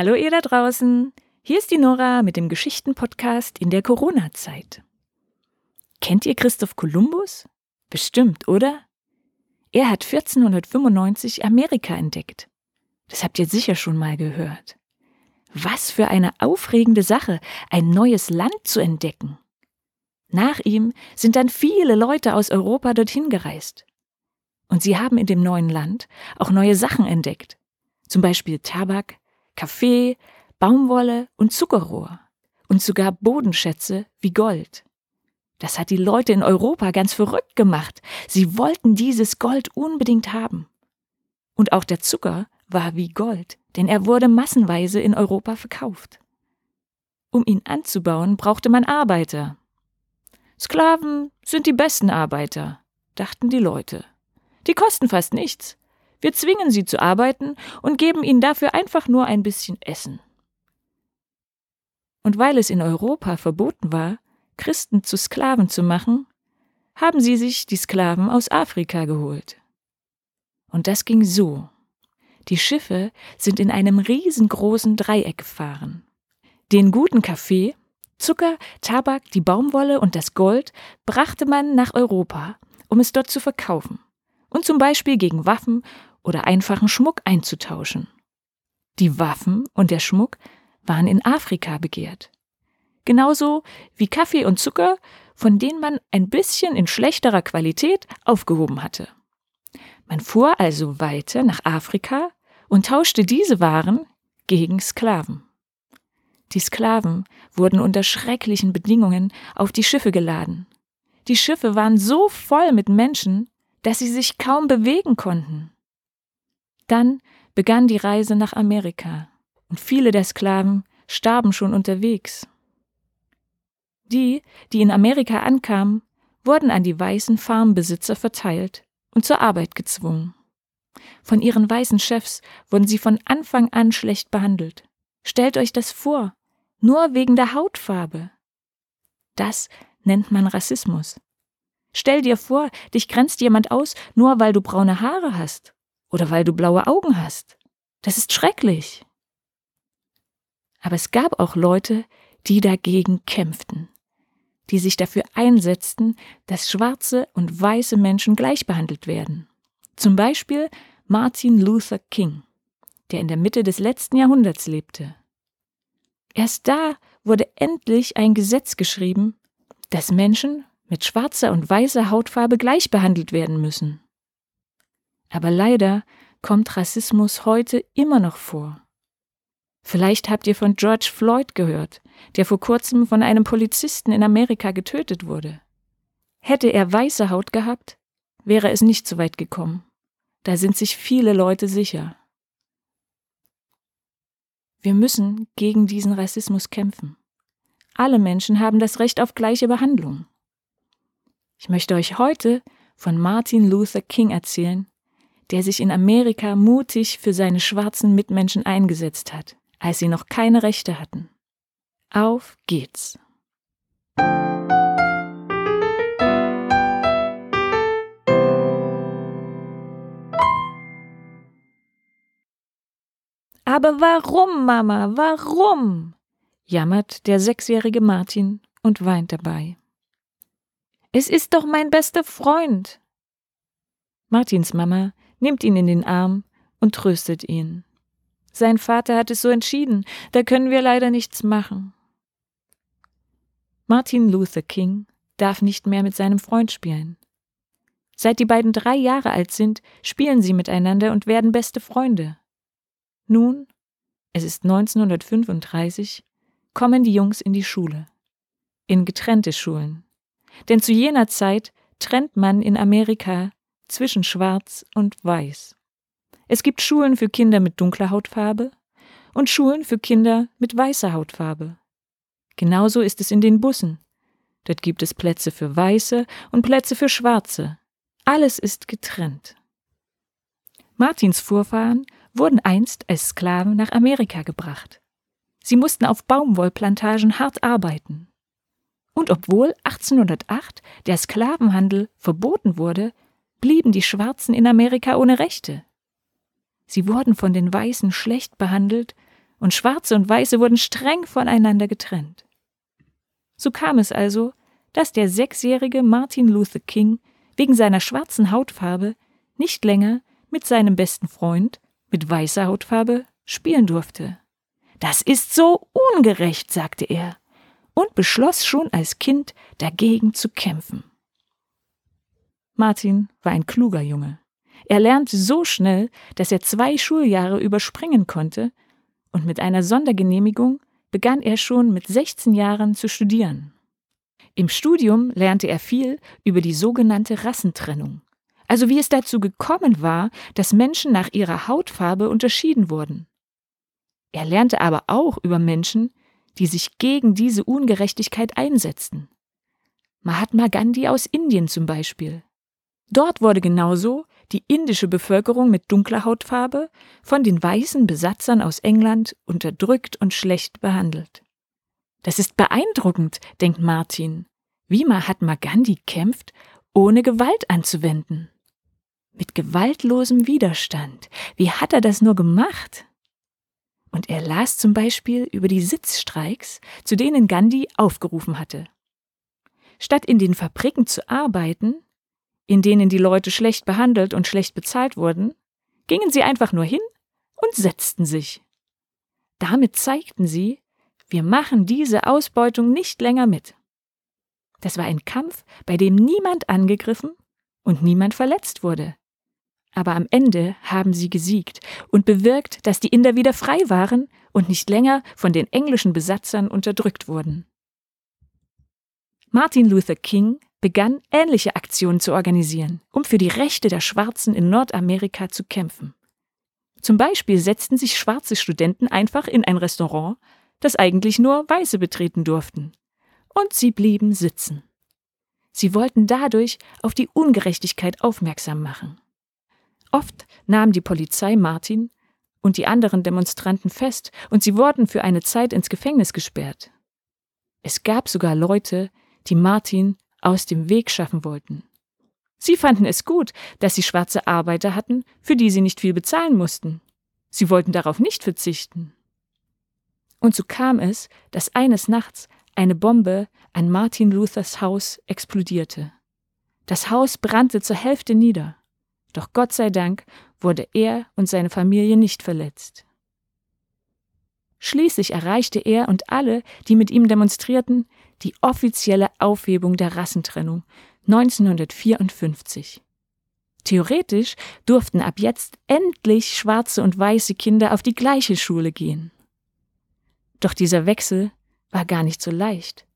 Hallo ihr da draußen. Hier ist die Nora mit dem Geschichtenpodcast in der Corona-Zeit. Kennt ihr Christoph Kolumbus? Bestimmt, oder? Er hat 1495 Amerika entdeckt. Das habt ihr sicher schon mal gehört. Was für eine aufregende Sache, ein neues Land zu entdecken. Nach ihm sind dann viele Leute aus Europa dorthin gereist. Und sie haben in dem neuen Land auch neue Sachen entdeckt. Zum Beispiel Tabak, Kaffee, Baumwolle und Zuckerrohr. Und sogar Bodenschätze wie Gold. Das hat die Leute in Europa ganz verrückt gemacht. Sie wollten dieses Gold unbedingt haben. Und auch der Zucker war wie Gold, denn er wurde massenweise in Europa verkauft. Um ihn anzubauen, brauchte man Arbeiter. Sklaven sind die besten Arbeiter, dachten die Leute. Die kosten fast nichts. Wir zwingen sie zu arbeiten und geben ihnen dafür einfach nur ein bisschen Essen. Und weil es in Europa verboten war, Christen zu Sklaven zu machen, haben sie sich die Sklaven aus Afrika geholt. Und das ging so. Die Schiffe sind in einem riesengroßen Dreieck gefahren. Den guten Kaffee, Zucker, Tabak, die Baumwolle und das Gold brachte man nach Europa, um es dort zu verkaufen und zum Beispiel gegen Waffen oder einfachen Schmuck einzutauschen. Die Waffen und der Schmuck waren in Afrika begehrt. Genauso wie Kaffee und Zucker, von denen man ein bisschen in schlechterer Qualität aufgehoben hatte. Man fuhr also weiter nach Afrika und tauschte diese Waren gegen Sklaven. Die Sklaven wurden unter schrecklichen Bedingungen auf die Schiffe geladen. Die Schiffe waren so voll mit Menschen, dass sie sich kaum bewegen konnten. Dann begann die Reise nach Amerika, und viele der Sklaven starben schon unterwegs. Die, die in Amerika ankamen, wurden an die weißen Farmbesitzer verteilt und zur Arbeit gezwungen. Von ihren weißen Chefs wurden sie von Anfang an schlecht behandelt. Stellt euch das vor, nur wegen der Hautfarbe. Das nennt man Rassismus. Stell dir vor, dich grenzt jemand aus, nur weil du braune Haare hast oder weil du blaue Augen hast. Das ist schrecklich. Aber es gab auch Leute, die dagegen kämpften, die sich dafür einsetzten, dass schwarze und weiße Menschen gleich behandelt werden. Zum Beispiel Martin Luther King, der in der Mitte des letzten Jahrhunderts lebte. Erst da wurde endlich ein Gesetz geschrieben, dass Menschen mit schwarzer und weißer Hautfarbe gleich behandelt werden müssen. Aber leider kommt Rassismus heute immer noch vor. Vielleicht habt ihr von George Floyd gehört, der vor kurzem von einem Polizisten in Amerika getötet wurde. Hätte er weiße Haut gehabt, wäre es nicht so weit gekommen. Da sind sich viele Leute sicher. Wir müssen gegen diesen Rassismus kämpfen. Alle Menschen haben das Recht auf gleiche Behandlung. Ich möchte euch heute von Martin Luther King erzählen, der sich in Amerika mutig für seine schwarzen Mitmenschen eingesetzt hat, als sie noch keine Rechte hatten. Auf geht's. Aber warum, Mama, warum? jammert der sechsjährige Martin und weint dabei. Es ist doch mein bester Freund. Martins Mama nimmt ihn in den Arm und tröstet ihn. Sein Vater hat es so entschieden, da können wir leider nichts machen. Martin Luther King darf nicht mehr mit seinem Freund spielen. Seit die beiden drei Jahre alt sind, spielen sie miteinander und werden beste Freunde. Nun, es ist 1935, kommen die Jungs in die Schule. In getrennte Schulen. Denn zu jener Zeit trennt man in Amerika zwischen Schwarz und Weiß. Es gibt Schulen für Kinder mit dunkler Hautfarbe und Schulen für Kinder mit weißer Hautfarbe. Genauso ist es in den Bussen. Dort gibt es Plätze für Weiße und Plätze für Schwarze. Alles ist getrennt. Martins Vorfahren wurden einst als Sklaven nach Amerika gebracht. Sie mussten auf Baumwollplantagen hart arbeiten. Und obwohl 1808 der Sklavenhandel verboten wurde, blieben die Schwarzen in Amerika ohne Rechte. Sie wurden von den Weißen schlecht behandelt und Schwarze und Weiße wurden streng voneinander getrennt. So kam es also, dass der sechsjährige Martin Luther King wegen seiner schwarzen Hautfarbe nicht länger mit seinem besten Freund mit weißer Hautfarbe spielen durfte. Das ist so ungerecht, sagte er und beschloss schon als Kind dagegen zu kämpfen. Martin war ein kluger Junge. Er lernte so schnell, dass er zwei Schuljahre überspringen konnte, und mit einer Sondergenehmigung begann er schon mit 16 Jahren zu studieren. Im Studium lernte er viel über die sogenannte Rassentrennung, also wie es dazu gekommen war, dass Menschen nach ihrer Hautfarbe unterschieden wurden. Er lernte aber auch über Menschen, die sich gegen diese Ungerechtigkeit einsetzten. Mahatma Gandhi aus Indien zum Beispiel. Dort wurde genauso die indische Bevölkerung mit dunkler Hautfarbe von den weißen Besatzern aus England unterdrückt und schlecht behandelt. Das ist beeindruckend, denkt Martin, wie Mahatma Gandhi kämpft, ohne Gewalt anzuwenden. Mit gewaltlosem Widerstand. Wie hat er das nur gemacht? Und er las zum Beispiel über die Sitzstreiks, zu denen Gandhi aufgerufen hatte. Statt in den Fabriken zu arbeiten, in denen die Leute schlecht behandelt und schlecht bezahlt wurden, gingen sie einfach nur hin und setzten sich. Damit zeigten sie, wir machen diese Ausbeutung nicht länger mit. Das war ein Kampf, bei dem niemand angegriffen und niemand verletzt wurde. Aber am Ende haben sie gesiegt und bewirkt, dass die Inder wieder frei waren und nicht länger von den englischen Besatzern unterdrückt wurden. Martin Luther King begann ähnliche Aktionen zu organisieren, um für die Rechte der Schwarzen in Nordamerika zu kämpfen. Zum Beispiel setzten sich schwarze Studenten einfach in ein Restaurant, das eigentlich nur Weiße betreten durften. Und sie blieben sitzen. Sie wollten dadurch auf die Ungerechtigkeit aufmerksam machen. Oft nahm die Polizei Martin und die anderen Demonstranten fest und sie wurden für eine Zeit ins Gefängnis gesperrt. Es gab sogar Leute, die Martin aus dem Weg schaffen wollten. Sie fanden es gut, dass sie schwarze Arbeiter hatten, für die sie nicht viel bezahlen mussten. Sie wollten darauf nicht verzichten. Und so kam es, dass eines Nachts eine Bombe an Martin Luthers Haus explodierte. Das Haus brannte zur Hälfte nieder. Doch Gott sei Dank wurde er und seine Familie nicht verletzt. Schließlich erreichte er und alle, die mit ihm demonstrierten, die offizielle Aufhebung der Rassentrennung 1954. Theoretisch durften ab jetzt endlich schwarze und weiße Kinder auf die gleiche Schule gehen. Doch dieser Wechsel war gar nicht so leicht,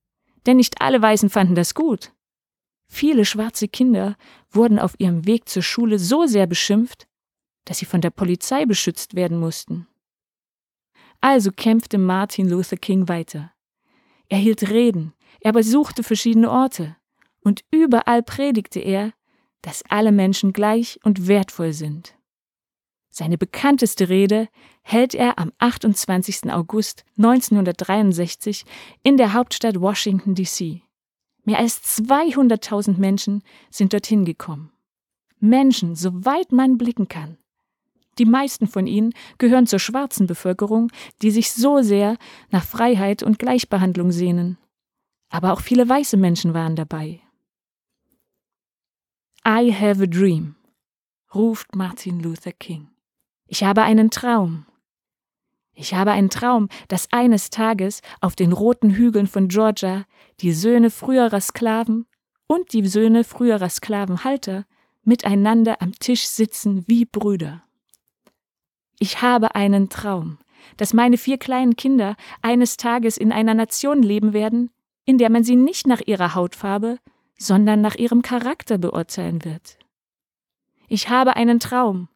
denn nicht alle Weißen fanden das gut. Viele schwarze Kinder wurden auf ihrem Weg zur Schule so sehr beschimpft, dass sie von der Polizei beschützt werden mussten. Also kämpfte Martin Luther King weiter. Er hielt Reden, er besuchte verschiedene Orte, und überall predigte er, dass alle Menschen gleich und wertvoll sind. Seine bekannteste Rede hält er am 28. August 1963 in der Hauptstadt Washington, D.C. Mehr als 200.000 Menschen sind dorthin gekommen. Menschen, soweit man blicken kann. Die meisten von ihnen gehören zur schwarzen Bevölkerung, die sich so sehr nach Freiheit und Gleichbehandlung sehnen. Aber auch viele weiße Menschen waren dabei. I have a dream, ruft Martin Luther King. Ich habe einen Traum. Ich habe einen Traum, dass eines Tages auf den roten Hügeln von Georgia die Söhne früherer Sklaven und die Söhne früherer Sklavenhalter miteinander am Tisch sitzen wie Brüder. Ich habe einen Traum, dass meine vier kleinen Kinder eines Tages in einer Nation leben werden, in der man sie nicht nach ihrer Hautfarbe, sondern nach ihrem Charakter beurteilen wird. Ich habe einen Traum,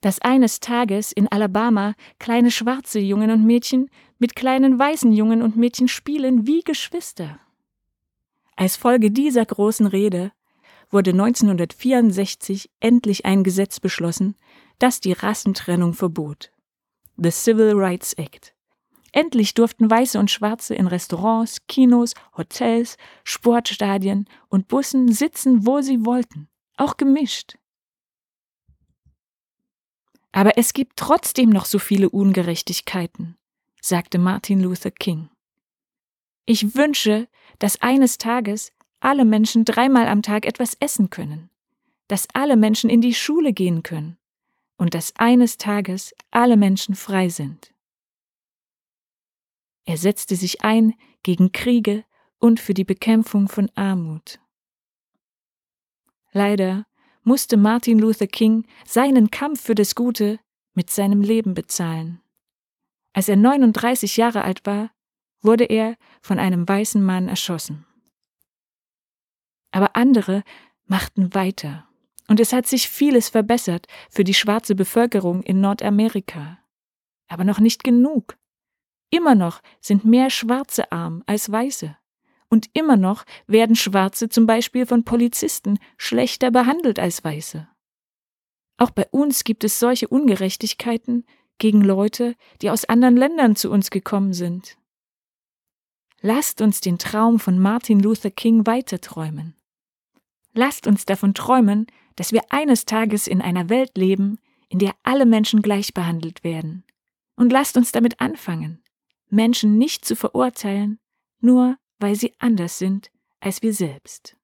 dass eines Tages in Alabama kleine schwarze Jungen und Mädchen mit kleinen weißen Jungen und Mädchen spielen wie Geschwister. Als Folge dieser großen Rede wurde 1964 endlich ein Gesetz beschlossen, das die Rassentrennung verbot. The Civil Rights Act. Endlich durften Weiße und Schwarze in Restaurants, Kinos, Hotels, Sportstadien und Bussen sitzen, wo sie wollten, auch gemischt. Aber es gibt trotzdem noch so viele Ungerechtigkeiten. sagte Martin Luther King. Ich wünsche, dass eines Tages alle Menschen dreimal am Tag etwas essen können, dass alle Menschen in die Schule gehen können und dass eines Tages alle Menschen frei sind. Er setzte sich ein gegen Kriege und für die Bekämpfung von Armut. Leider musste Martin Luther King seinen Kampf für das Gute mit seinem Leben bezahlen. Als er 39 Jahre alt war, wurde er von einem weißen Mann erschossen. Aber andere machten weiter. Und es hat sich vieles verbessert für die schwarze Bevölkerung in Nordamerika. Aber noch nicht genug. Immer noch sind mehr Schwarze arm als Weiße. Und immer noch werden Schwarze zum Beispiel von Polizisten schlechter behandelt als Weiße. Auch bei uns gibt es solche Ungerechtigkeiten gegen Leute, die aus anderen Ländern zu uns gekommen sind. Lasst uns den Traum von Martin Luther King weiterträumen. Lasst uns davon träumen, dass wir eines Tages in einer Welt leben, in der alle Menschen gleich behandelt werden. Und lasst uns damit anfangen, Menschen nicht zu verurteilen, nur weil sie anders sind als wir selbst.